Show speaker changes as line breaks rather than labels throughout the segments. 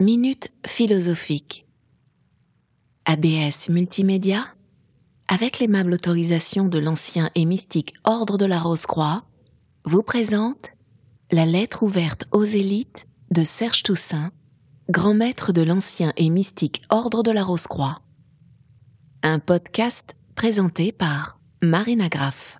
Minute philosophique. ABS Multimédia, avec l'aimable autorisation de l'ancien et mystique Ordre de la Rose-Croix, vous présente La lettre ouverte aux élites de Serge Toussaint, grand maître de l'ancien et mystique Ordre de la Rose-Croix. Un podcast présenté par Marina Graff.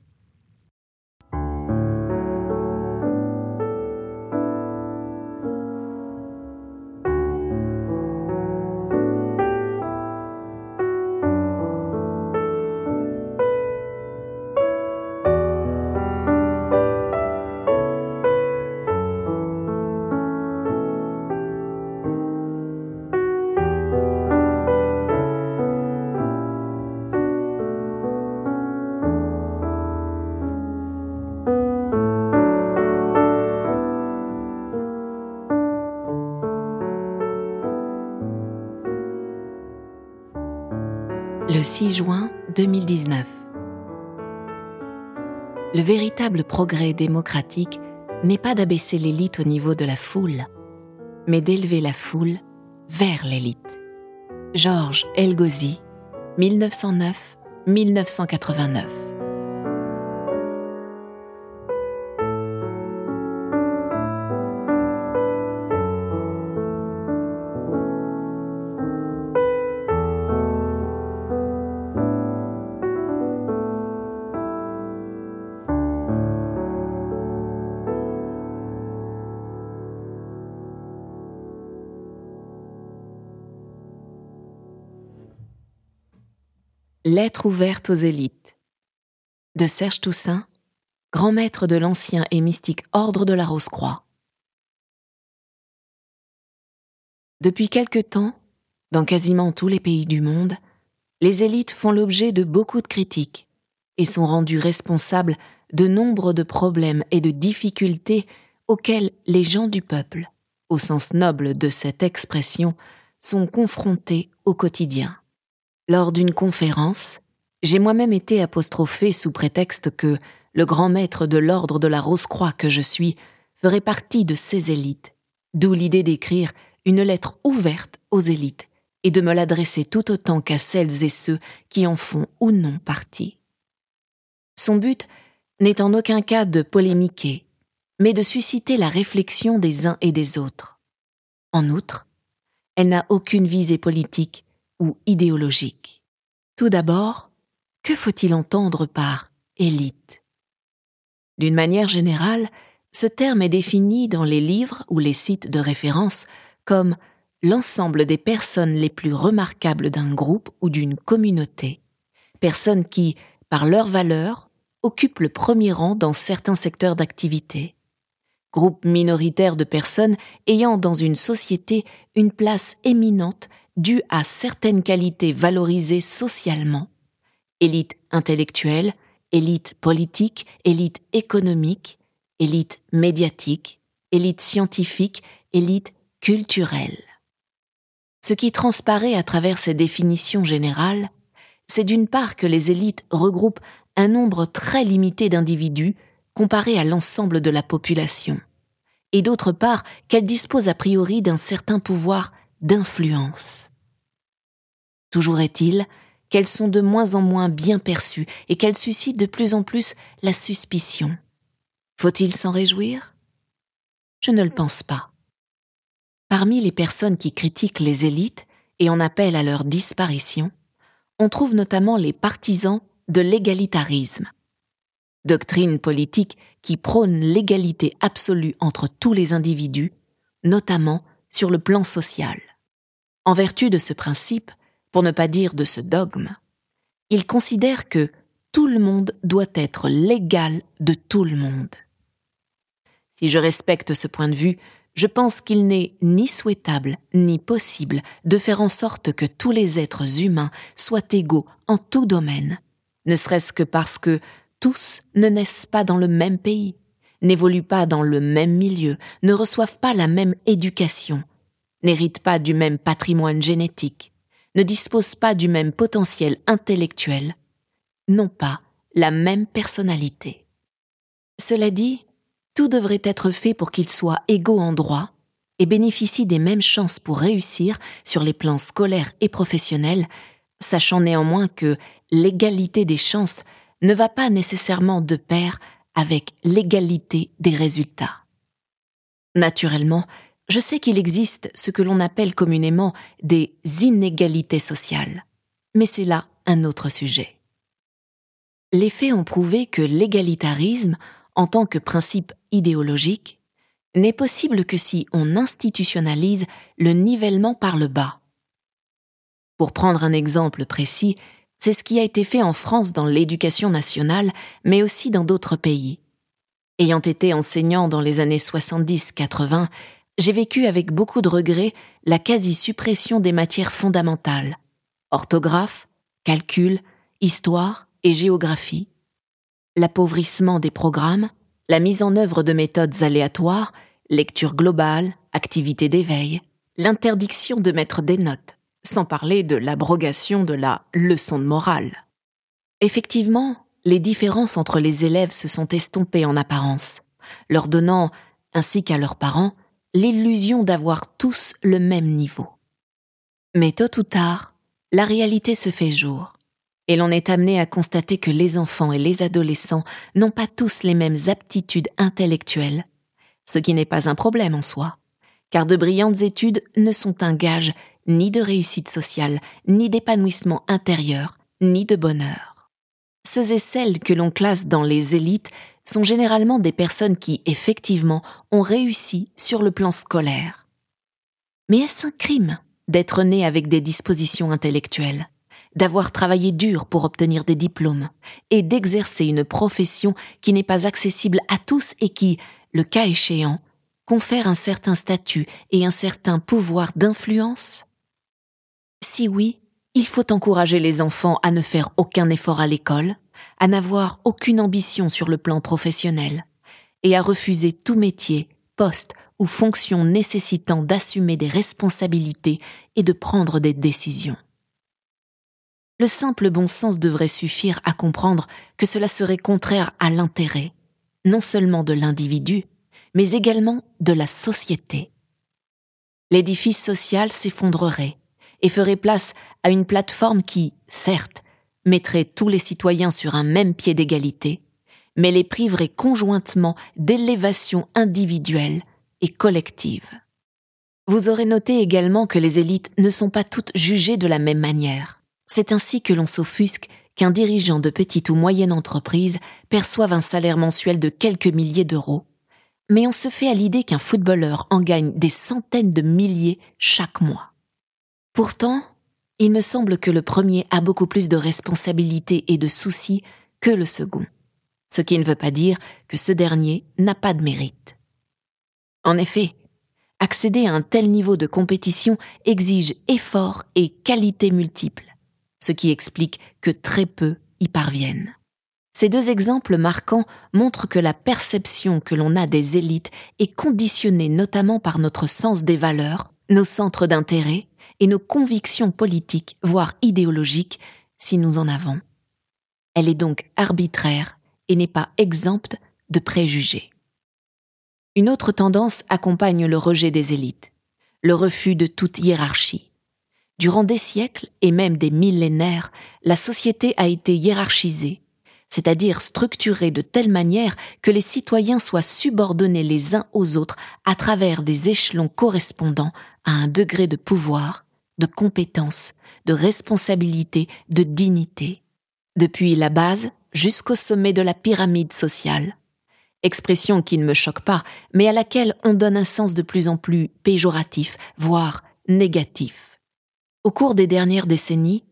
Le 6 juin 2019. Le véritable progrès démocratique n'est pas d'abaisser l'élite au niveau de la foule, mais d'élever la foule vers l'élite. Georges Elgozi, 1909-1989. Lettre ouverte aux élites de Serge Toussaint, grand maître de l'ancien et mystique Ordre de la Rose-Croix. Depuis quelque temps, dans quasiment tous les pays du monde, les élites font l'objet de beaucoup de critiques et sont rendues responsables de nombre de problèmes et de difficultés auxquels les gens du peuple, au sens noble de cette expression, sont confrontés au quotidien. Lors d'une conférence, j'ai moi-même été apostrophé sous prétexte que le grand maître de l'ordre de la Rose-Croix que je suis ferait partie de ces élites, d'où l'idée d'écrire une lettre ouverte aux élites et de me l'adresser tout autant qu'à celles et ceux qui en font ou non partie. Son but n'est en aucun cas de polémiquer, mais de susciter la réflexion des uns et des autres. En outre, elle n'a aucune visée politique ou idéologique. Tout d'abord, que faut-il entendre par élite? D'une manière générale, ce terme est défini dans les livres ou les sites de référence comme l'ensemble des personnes les plus remarquables d'un groupe ou d'une communauté, personnes qui, par leurs valeurs, occupent le premier rang dans certains secteurs d'activité, groupe minoritaire de personnes ayant dans une société une place éminente due à certaines qualités valorisées socialement, élite intellectuelle, élite politique, élite économique, élite médiatique, élite scientifique, élite culturelle. Ce qui transparaît à travers ces définitions générales, c'est d'une part que les élites regroupent un nombre très limité d'individus comparé à l'ensemble de la population, et d'autre part qu'elles disposent a priori d'un certain pouvoir d'influence. Toujours est-il qu'elles sont de moins en moins bien perçues et qu'elles suscitent de plus en plus la suspicion. Faut-il s'en réjouir? Je ne le pense pas. Parmi les personnes qui critiquent les élites et en appellent à leur disparition, on trouve notamment les partisans de l'égalitarisme, doctrine politique qui prône l'égalité absolue entre tous les individus, notamment sur le plan social. En vertu de ce principe, pour ne pas dire de ce dogme, il considère que tout le monde doit être l'égal de tout le monde. Si je respecte ce point de vue, je pense qu'il n'est ni souhaitable ni possible de faire en sorte que tous les êtres humains soient égaux en tout domaine, ne serait-ce que parce que tous ne naissent pas dans le même pays, n'évoluent pas dans le même milieu, ne reçoivent pas la même éducation, n'héritent pas du même patrimoine génétique, ne disposent pas du même potentiel intellectuel, n'ont pas la même personnalité. Cela dit, tout devrait être fait pour qu'ils soient égaux en droit et bénéficient des mêmes chances pour réussir sur les plans scolaires et professionnels, sachant néanmoins que l'égalité des chances ne va pas nécessairement de pair avec l'égalité des résultats. Naturellement, je sais qu'il existe ce que l'on appelle communément des inégalités sociales, mais c'est là un autre sujet. Les faits ont prouvé que l'égalitarisme, en tant que principe idéologique, n'est possible que si on institutionnalise le nivellement par le bas. Pour prendre un exemple précis, c'est ce qui a été fait en France dans l'éducation nationale, mais aussi dans d'autres pays. Ayant été enseignant dans les années 70-80, j'ai vécu avec beaucoup de regrets la quasi-suppression des matières fondamentales orthographe, calcul, histoire et géographie, l'appauvrissement des programmes, la mise en œuvre de méthodes aléatoires, lecture globale, activité d'éveil, l'interdiction de mettre des notes, sans parler de l'abrogation de la leçon de morale. Effectivement, les différences entre les élèves se sont estompées en apparence, leur donnant, ainsi qu'à leurs parents, l'illusion d'avoir tous le même niveau. Mais tôt ou tard, la réalité se fait jour, et l'on est amené à constater que les enfants et les adolescents n'ont pas tous les mêmes aptitudes intellectuelles, ce qui n'est pas un problème en soi, car de brillantes études ne sont un gage ni de réussite sociale, ni d'épanouissement intérieur, ni de bonheur. Ceux et celles que l'on classe dans les élites sont généralement des personnes qui, effectivement, ont réussi sur le plan scolaire. Mais est-ce un crime d'être né avec des dispositions intellectuelles, d'avoir travaillé dur pour obtenir des diplômes, et d'exercer une profession qui n'est pas accessible à tous et qui, le cas échéant, confère un certain statut et un certain pouvoir d'influence? Si oui, il faut encourager les enfants à ne faire aucun effort à l'école, à n'avoir aucune ambition sur le plan professionnel, et à refuser tout métier, poste ou fonction nécessitant d'assumer des responsabilités et de prendre des décisions. Le simple bon sens devrait suffire à comprendre que cela serait contraire à l'intérêt, non seulement de l'individu, mais également de la société. L'édifice social s'effondrerait, et ferait place à une plateforme qui, certes, mettrait tous les citoyens sur un même pied d'égalité, mais les priverait conjointement d'élévation individuelle et collective. Vous aurez noté également que les élites ne sont pas toutes jugées de la même manière. C'est ainsi que l'on s'offusque qu'un dirigeant de petite ou moyenne entreprise perçoive un salaire mensuel de quelques milliers d'euros. Mais on se fait à l'idée qu'un footballeur en gagne des centaines de milliers chaque mois. Pourtant, il me semble que le premier a beaucoup plus de responsabilités et de soucis que le second, ce qui ne veut pas dire que ce dernier n'a pas de mérite. En effet, accéder à un tel niveau de compétition exige efforts et qualités multiples, ce qui explique que très peu y parviennent. Ces deux exemples marquants montrent que la perception que l'on a des élites est conditionnée notamment par notre sens des valeurs, nos centres d'intérêt et nos convictions politiques, voire idéologiques, si nous en avons. Elle est donc arbitraire et n'est pas exempte de préjugés. Une autre tendance accompagne le rejet des élites, le refus de toute hiérarchie. Durant des siècles et même des millénaires, la société a été hiérarchisée, c'est-à-dire structurée de telle manière que les citoyens soient subordonnés les uns aux autres à travers des échelons correspondant à un degré de pouvoir de compétence, de responsabilité, de dignité, depuis la base jusqu'au sommet de la pyramide sociale. Expression qui ne me choque pas, mais à laquelle on donne un sens de plus en plus péjoratif, voire négatif. Au cours des dernières décennies,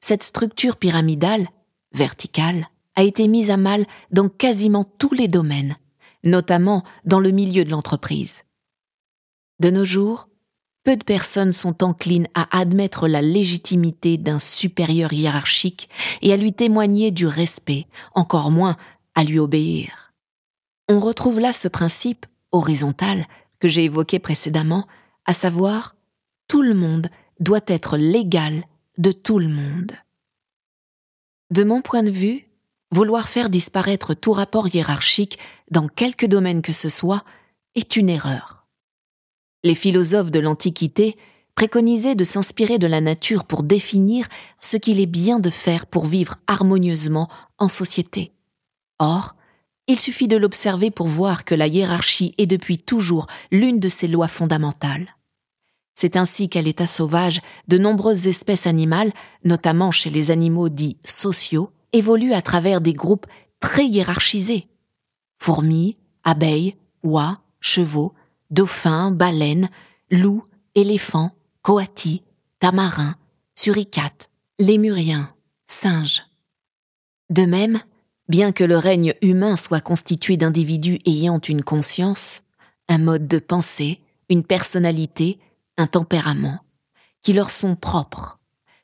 cette structure pyramidale, verticale, a été mise à mal dans quasiment tous les domaines, notamment dans le milieu de l'entreprise. De nos jours, peu de personnes sont enclines à admettre la légitimité d'un supérieur hiérarchique et à lui témoigner du respect, encore moins à lui obéir. On retrouve là ce principe horizontal que j'ai évoqué précédemment, à savoir tout le monde doit être l'égal de tout le monde. De mon point de vue, vouloir faire disparaître tout rapport hiérarchique dans quelque domaine que ce soit est une erreur. Les philosophes de l'Antiquité préconisaient de s'inspirer de la nature pour définir ce qu'il est bien de faire pour vivre harmonieusement en société. Or, il suffit de l'observer pour voir que la hiérarchie est depuis toujours l'une de ses lois fondamentales. C'est ainsi qu'à l'état sauvage, de nombreuses espèces animales, notamment chez les animaux dits sociaux, évoluent à travers des groupes très hiérarchisés. Fourmis, abeilles, oies, chevaux, dauphins, baleines, loups, éléphants, coatis, tamarins, suricates, lémuriens, singes. De même, bien que le règne humain soit constitué d'individus ayant une conscience, un mode de pensée, une personnalité, un tempérament, qui leur sont propres,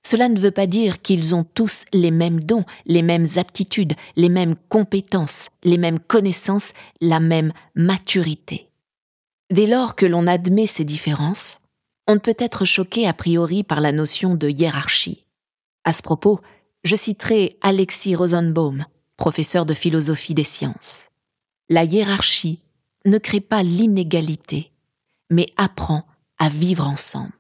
cela ne veut pas dire qu'ils ont tous les mêmes dons, les mêmes aptitudes, les mêmes compétences, les mêmes connaissances, la même maturité. Dès lors que l'on admet ces différences, on ne peut être choqué a priori par la notion de hiérarchie. À ce propos, je citerai Alexis Rosenbaum, professeur de philosophie des sciences. La hiérarchie ne crée pas l'inégalité, mais apprend à vivre ensemble.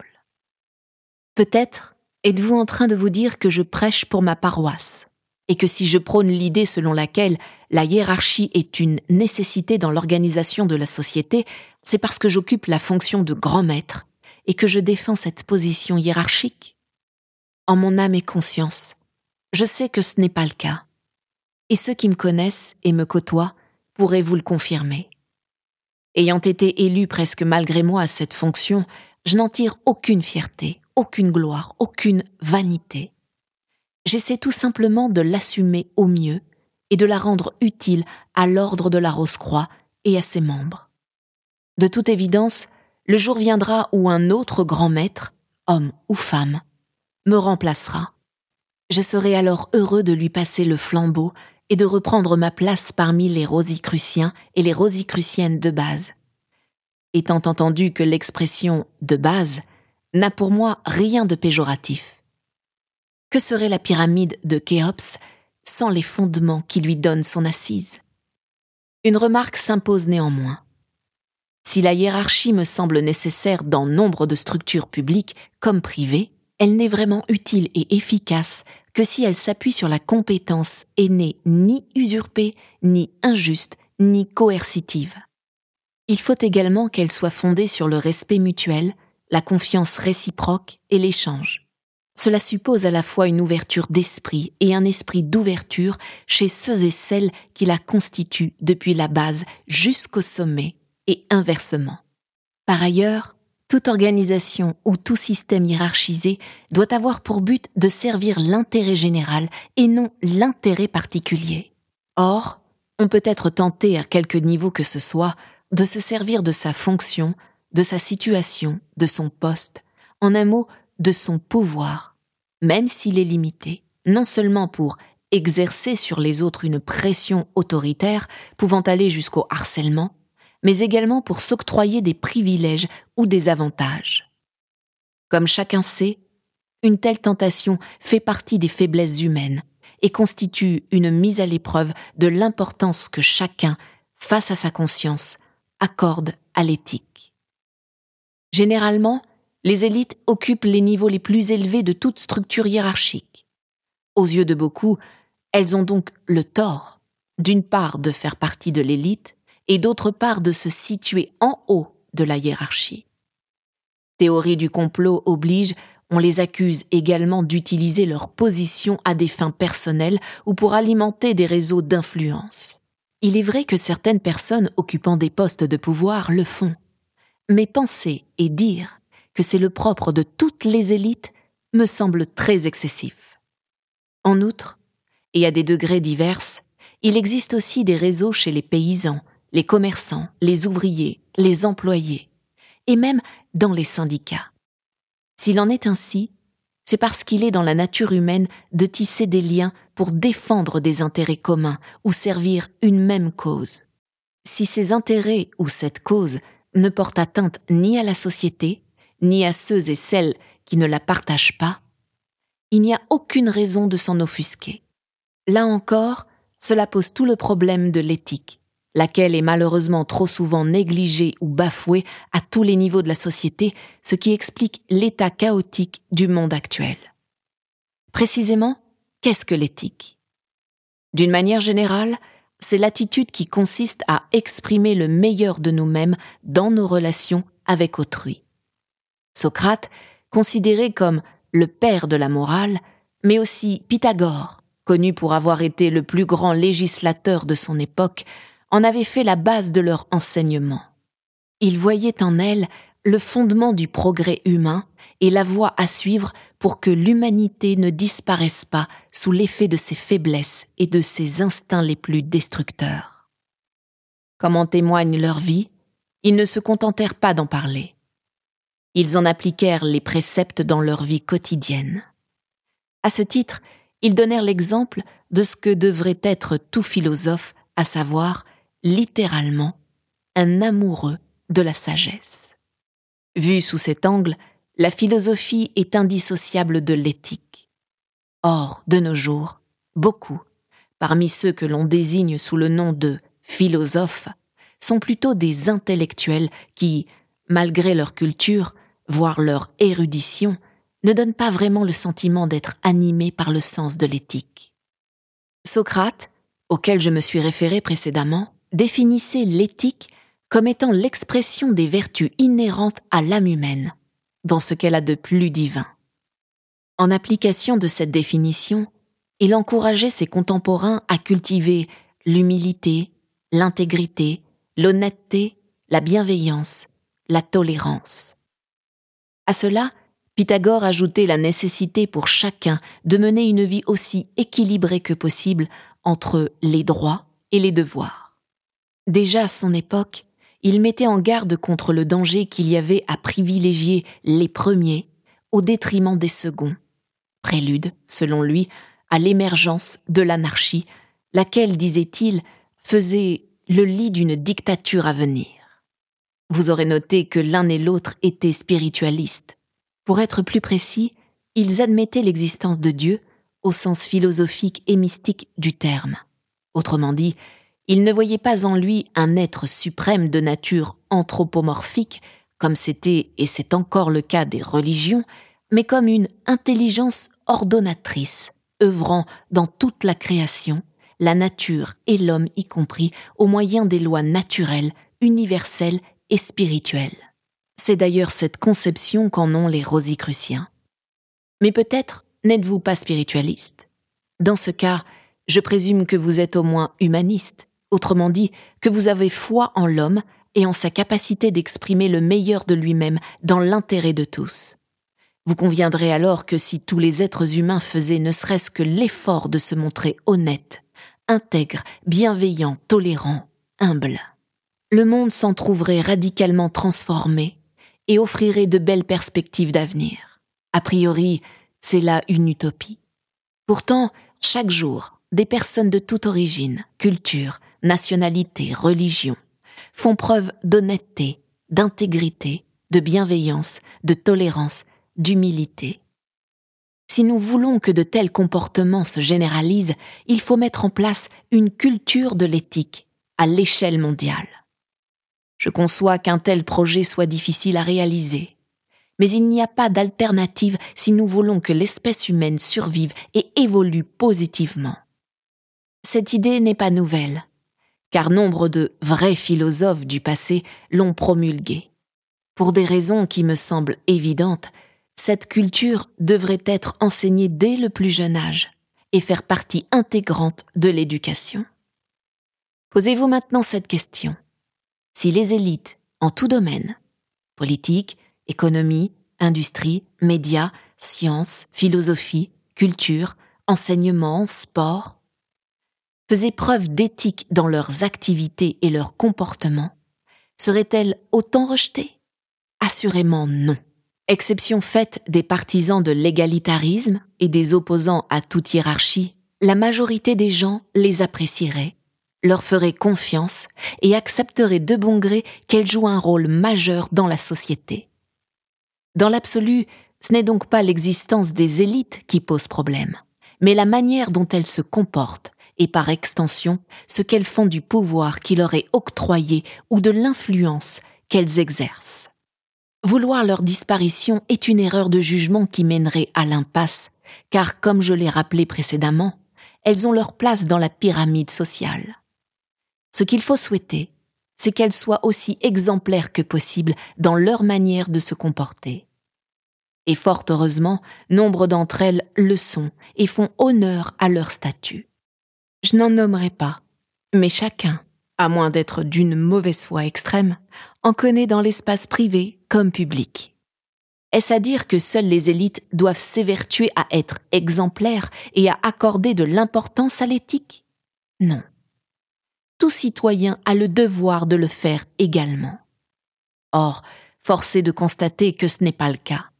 Peut-être Êtes-vous en train de vous dire que je prêche pour ma paroisse et que si je prône l'idée selon laquelle la hiérarchie est une nécessité dans l'organisation de la société, c'est parce que j'occupe la fonction de grand maître et que je défends cette position hiérarchique En mon âme et conscience, je sais que ce n'est pas le cas. Et ceux qui me connaissent et me côtoient pourraient vous le confirmer. Ayant été élu presque malgré moi à cette fonction, je n'en tire aucune fierté, aucune gloire, aucune vanité. J'essaie tout simplement de l'assumer au mieux et de la rendre utile à l'ordre de la Rose-Croix et à ses membres. De toute évidence, le jour viendra où un autre grand maître, homme ou femme, me remplacera. Je serai alors heureux de lui passer le flambeau et de reprendre ma place parmi les rosicruciens et les rosicruciennes de base. Étant entendu que l'expression de base n'a pour moi rien de péjoratif. Que serait la pyramide de Khéops sans les fondements qui lui donnent son assise? Une remarque s'impose néanmoins. Si la hiérarchie me semble nécessaire dans nombre de structures publiques comme privées, elle n'est vraiment utile et efficace que si elle s'appuie sur la compétence et n'est ni usurpée, ni injuste, ni coercitive. Il faut également qu'elle soit fondée sur le respect mutuel, la confiance réciproque et l'échange. Cela suppose à la fois une ouverture d'esprit et un esprit d'ouverture chez ceux et celles qui la constituent depuis la base jusqu'au sommet et inversement. Par ailleurs, toute organisation ou tout système hiérarchisé doit avoir pour but de servir l'intérêt général et non l'intérêt particulier. Or, on peut être tenté à quelque niveau que ce soit de se servir de sa fonction de sa situation, de son poste, en un mot, de son pouvoir, même s'il est limité, non seulement pour exercer sur les autres une pression autoritaire pouvant aller jusqu'au harcèlement, mais également pour s'octroyer des privilèges ou des avantages. Comme chacun sait, une telle tentation fait partie des faiblesses humaines et constitue une mise à l'épreuve de l'importance que chacun, face à sa conscience, accorde à l'éthique. Généralement, les élites occupent les niveaux les plus élevés de toute structure hiérarchique. Aux yeux de beaucoup, elles ont donc le tort, d'une part de faire partie de l'élite, et d'autre part de se situer en haut de la hiérarchie. Théorie du complot oblige, on les accuse également d'utiliser leur position à des fins personnelles ou pour alimenter des réseaux d'influence. Il est vrai que certaines personnes occupant des postes de pouvoir le font, mais penser et dire que c'est le propre de toutes les élites me semble très excessif. En outre, et à des degrés divers, il existe aussi des réseaux chez les paysans, les commerçants, les ouvriers, les employés, et même dans les syndicats. S'il en est ainsi, c'est parce qu'il est dans la nature humaine de tisser des liens pour défendre des intérêts communs ou servir une même cause. Si ces intérêts ou cette cause ne porte atteinte ni à la société, ni à ceux et celles qui ne la partagent pas, il n'y a aucune raison de s'en offusquer. Là encore, cela pose tout le problème de l'éthique, laquelle est malheureusement trop souvent négligée ou bafouée à tous les niveaux de la société, ce qui explique l'état chaotique du monde actuel. Précisément, qu'est-ce que l'éthique? D'une manière générale, c'est l'attitude qui consiste à exprimer le meilleur de nous-mêmes dans nos relations avec autrui. Socrate, considéré comme le père de la morale, mais aussi Pythagore, connu pour avoir été le plus grand législateur de son époque, en avait fait la base de leur enseignement. Il voyait en elle le fondement du progrès humain et la voie à suivre pour que l'humanité ne disparaisse pas sous l'effet de ses faiblesses et de ses instincts les plus destructeurs. Comme en témoigne leur vie, ils ne se contentèrent pas d'en parler. Ils en appliquèrent les préceptes dans leur vie quotidienne. À ce titre, ils donnèrent l'exemple de ce que devrait être tout philosophe, à savoir littéralement un amoureux de la sagesse. Vu sous cet angle, la philosophie est indissociable de l'éthique. Or, de nos jours, beaucoup, parmi ceux que l'on désigne sous le nom de philosophes, sont plutôt des intellectuels qui, malgré leur culture, voire leur érudition, ne donnent pas vraiment le sentiment d'être animés par le sens de l'éthique. Socrate, auquel je me suis référé précédemment, définissait l'éthique comme étant l'expression des vertus inhérentes à l'âme humaine, dans ce qu'elle a de plus divin. En application de cette définition, il encourageait ses contemporains à cultiver l'humilité, l'intégrité, l'honnêteté, la bienveillance, la tolérance. À cela, Pythagore ajoutait la nécessité pour chacun de mener une vie aussi équilibrée que possible entre les droits et les devoirs. Déjà à son époque, il mettait en garde contre le danger qu'il y avait à privilégier les premiers au détriment des seconds, prélude, selon lui, à l'émergence de l'anarchie, laquelle, disait-il, faisait le lit d'une dictature à venir. Vous aurez noté que l'un et l'autre étaient spiritualistes. Pour être plus précis, ils admettaient l'existence de Dieu au sens philosophique et mystique du terme. Autrement dit, il ne voyait pas en lui un être suprême de nature anthropomorphique, comme c'était et c'est encore le cas des religions, mais comme une intelligence ordonnatrice, œuvrant dans toute la création, la nature et l'homme y compris, au moyen des lois naturelles, universelles et spirituelles. C'est d'ailleurs cette conception qu'en ont les rosicruciens. Mais peut-être n'êtes-vous pas spiritualiste? Dans ce cas, je présume que vous êtes au moins humaniste, autrement dit, que vous avez foi en l'homme et en sa capacité d'exprimer le meilleur de lui-même dans l'intérêt de tous. Vous conviendrez alors que si tous les êtres humains faisaient ne serait-ce que l'effort de se montrer honnêtes, intègres, bienveillants, tolérants, humbles, le monde s'en trouverait radicalement transformé et offrirait de belles perspectives d'avenir. A priori, c'est là une utopie. Pourtant, chaque jour, des personnes de toute origine, culture, nationalité, religion, font preuve d'honnêteté, d'intégrité, de bienveillance, de tolérance, d'humilité. Si nous voulons que de tels comportements se généralisent, il faut mettre en place une culture de l'éthique à l'échelle mondiale. Je conçois qu'un tel projet soit difficile à réaliser, mais il n'y a pas d'alternative si nous voulons que l'espèce humaine survive et évolue positivement. Cette idée n'est pas nouvelle car nombre de vrais philosophes du passé l'ont promulgué. Pour des raisons qui me semblent évidentes, cette culture devrait être enseignée dès le plus jeune âge et faire partie intégrante de l'éducation. Posez-vous maintenant cette question. Si les élites, en tout domaine, politique, économie, industrie, médias, sciences, philosophie, culture, enseignement, sport, faisaient preuve d'éthique dans leurs activités et leurs comportements, serait-elle autant rejetée Assurément non. Exception faite des partisans de l'égalitarisme et des opposants à toute hiérarchie, la majorité des gens les apprécierait, leur ferait confiance et accepterait de bon gré qu'elles jouent un rôle majeur dans la société. Dans l'absolu, ce n'est donc pas l'existence des élites qui pose problème, mais la manière dont elles se comportent et par extension ce qu'elles font du pouvoir qui leur est octroyé ou de l'influence qu'elles exercent. Vouloir leur disparition est une erreur de jugement qui mènerait à l'impasse, car comme je l'ai rappelé précédemment, elles ont leur place dans la pyramide sociale. Ce qu'il faut souhaiter, c'est qu'elles soient aussi exemplaires que possible dans leur manière de se comporter. Et fort heureusement, nombre d'entre elles le sont et font honneur à leur statut. Je n'en nommerai pas, mais chacun, à moins d'être d'une mauvaise foi extrême, en connaît dans l'espace privé comme public. Est-ce à dire que seules les élites doivent s'évertuer à être exemplaires et à accorder de l'importance à l'éthique? Non. Tout citoyen a le devoir de le faire également. Or, force est de constater que ce n'est pas le cas.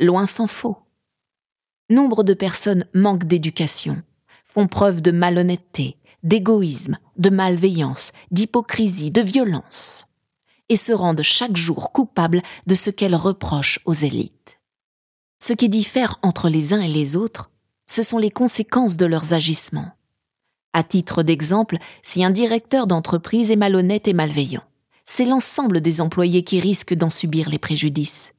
Loin s'en faut. Nombre de personnes manquent d'éducation, font preuve de malhonnêteté, d'égoïsme, de malveillance, d'hypocrisie, de violence, et se rendent chaque jour coupables de ce qu'elles reprochent aux élites. Ce qui diffère entre les uns et les autres, ce sont les conséquences de leurs agissements. À titre d'exemple, si un directeur d'entreprise est malhonnête et malveillant, c'est l'ensemble des employés qui risquent d'en subir les préjudices.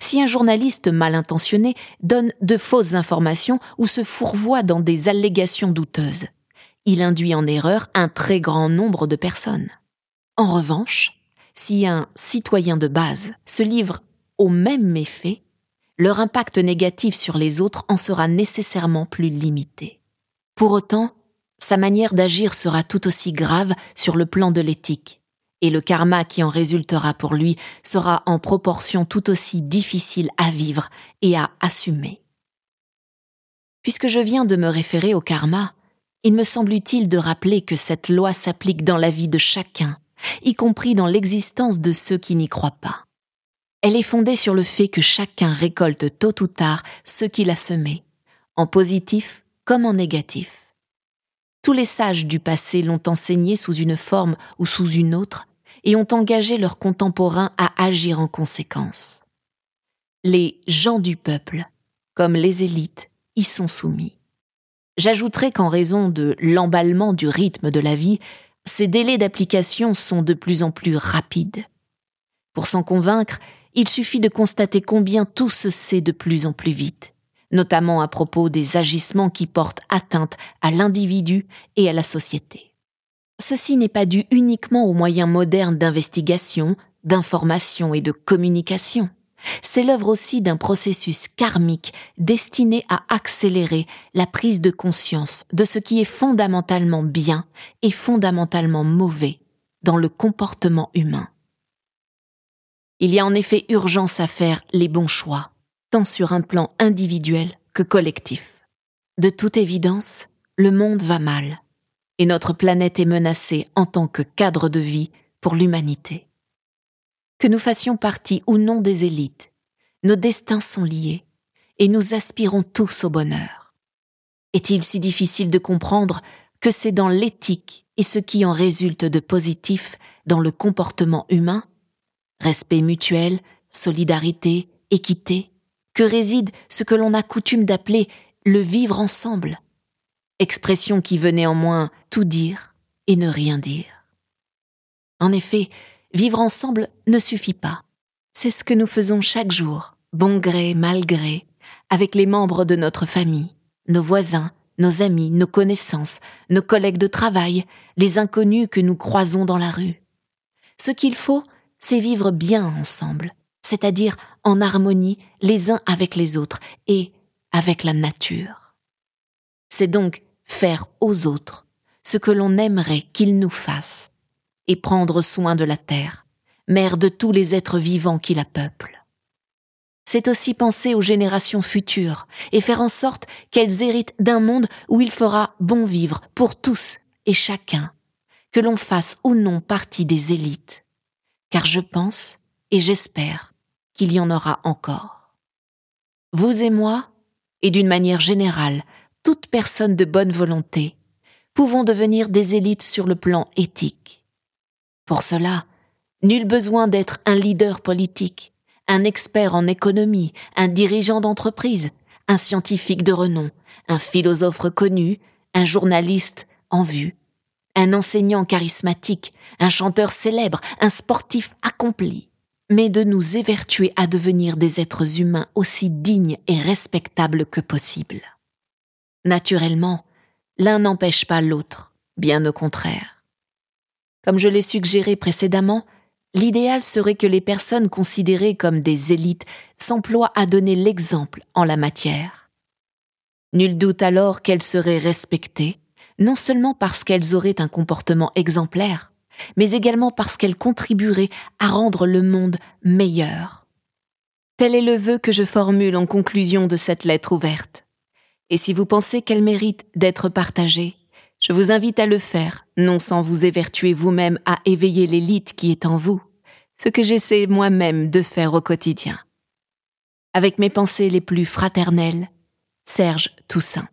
Si un journaliste mal intentionné donne de fausses informations ou se fourvoie dans des allégations douteuses, il induit en erreur un très grand nombre de personnes. En revanche, si un citoyen de base se livre aux mêmes méfaits, leur impact négatif sur les autres en sera nécessairement plus limité. Pour autant, sa manière d'agir sera tout aussi grave sur le plan de l'éthique, et le karma qui en résultera pour lui sera en proportion tout aussi difficile à vivre et à assumer. Puisque je viens de me référer au karma, il me semble utile de rappeler que cette loi s'applique dans la vie de chacun, y compris dans l'existence de ceux qui n'y croient pas. Elle est fondée sur le fait que chacun récolte tôt ou tard ce qu'il a semé, en positif comme en négatif. Tous les sages du passé l'ont enseigné sous une forme ou sous une autre, et ont engagé leurs contemporains à agir en conséquence. Les gens du peuple, comme les élites, y sont soumis. J'ajouterai qu'en raison de l'emballement du rythme de la vie, ces délais d'application sont de plus en plus rapides. Pour s'en convaincre, il suffit de constater combien tout se sait de plus en plus vite, notamment à propos des agissements qui portent atteinte à l'individu et à la société. Ceci n'est pas dû uniquement aux moyens modernes d'investigation, d'information et de communication. C'est l'œuvre aussi d'un processus karmique destiné à accélérer la prise de conscience de ce qui est fondamentalement bien et fondamentalement mauvais dans le comportement humain. Il y a en effet urgence à faire les bons choix, tant sur un plan individuel que collectif. De toute évidence, le monde va mal et notre planète est menacée en tant que cadre de vie pour l'humanité. Que nous fassions partie ou non des élites, nos destins sont liés et nous aspirons tous au bonheur. Est-il si difficile de comprendre que c'est dans l'éthique et ce qui en résulte de positif dans le comportement humain, respect mutuel, solidarité, équité, que réside ce que l'on a coutume d'appeler le vivre ensemble, expression qui veut néanmoins tout dire et ne rien dire. En effet, vivre ensemble ne suffit pas. C'est ce que nous faisons chaque jour, bon gré, mal gré, avec les membres de notre famille, nos voisins, nos amis, nos connaissances, nos collègues de travail, les inconnus que nous croisons dans la rue. Ce qu'il faut, c'est vivre bien ensemble, c'est-à-dire en harmonie les uns avec les autres et avec la nature. C'est donc faire aux autres ce que l'on aimerait qu'ils nous fassent, et prendre soin de la terre, mère de tous les êtres vivants qui la peuplent. C'est aussi penser aux générations futures et faire en sorte qu'elles héritent d'un monde où il fera bon vivre pour tous et chacun, que l'on fasse ou non partie des élites, car je pense et j'espère qu'il y en aura encore. Vous et moi, et d'une manière générale, toute personne de bonne volonté, pouvons devenir des élites sur le plan éthique. Pour cela, nul besoin d'être un leader politique, un expert en économie, un dirigeant d'entreprise, un scientifique de renom, un philosophe reconnu, un journaliste en vue, un enseignant charismatique, un chanteur célèbre, un sportif accompli, mais de nous évertuer à devenir des êtres humains aussi dignes et respectables que possible. Naturellement, l'un n'empêche pas l'autre, bien au contraire. Comme je l'ai suggéré précédemment, l'idéal serait que les personnes considérées comme des élites s'emploient à donner l'exemple en la matière. Nul doute alors qu'elles seraient respectées, non seulement parce qu'elles auraient un comportement exemplaire, mais également parce qu'elles contribueraient à rendre le monde meilleur. Tel est le vœu que je formule en conclusion de cette lettre ouverte. Et si vous pensez qu'elle mérite d'être partagée, je vous invite à le faire, non sans vous évertuer vous-même à éveiller l'élite qui est en vous, ce que j'essaie moi-même de faire au quotidien. Avec mes pensées les plus fraternelles, Serge Toussaint.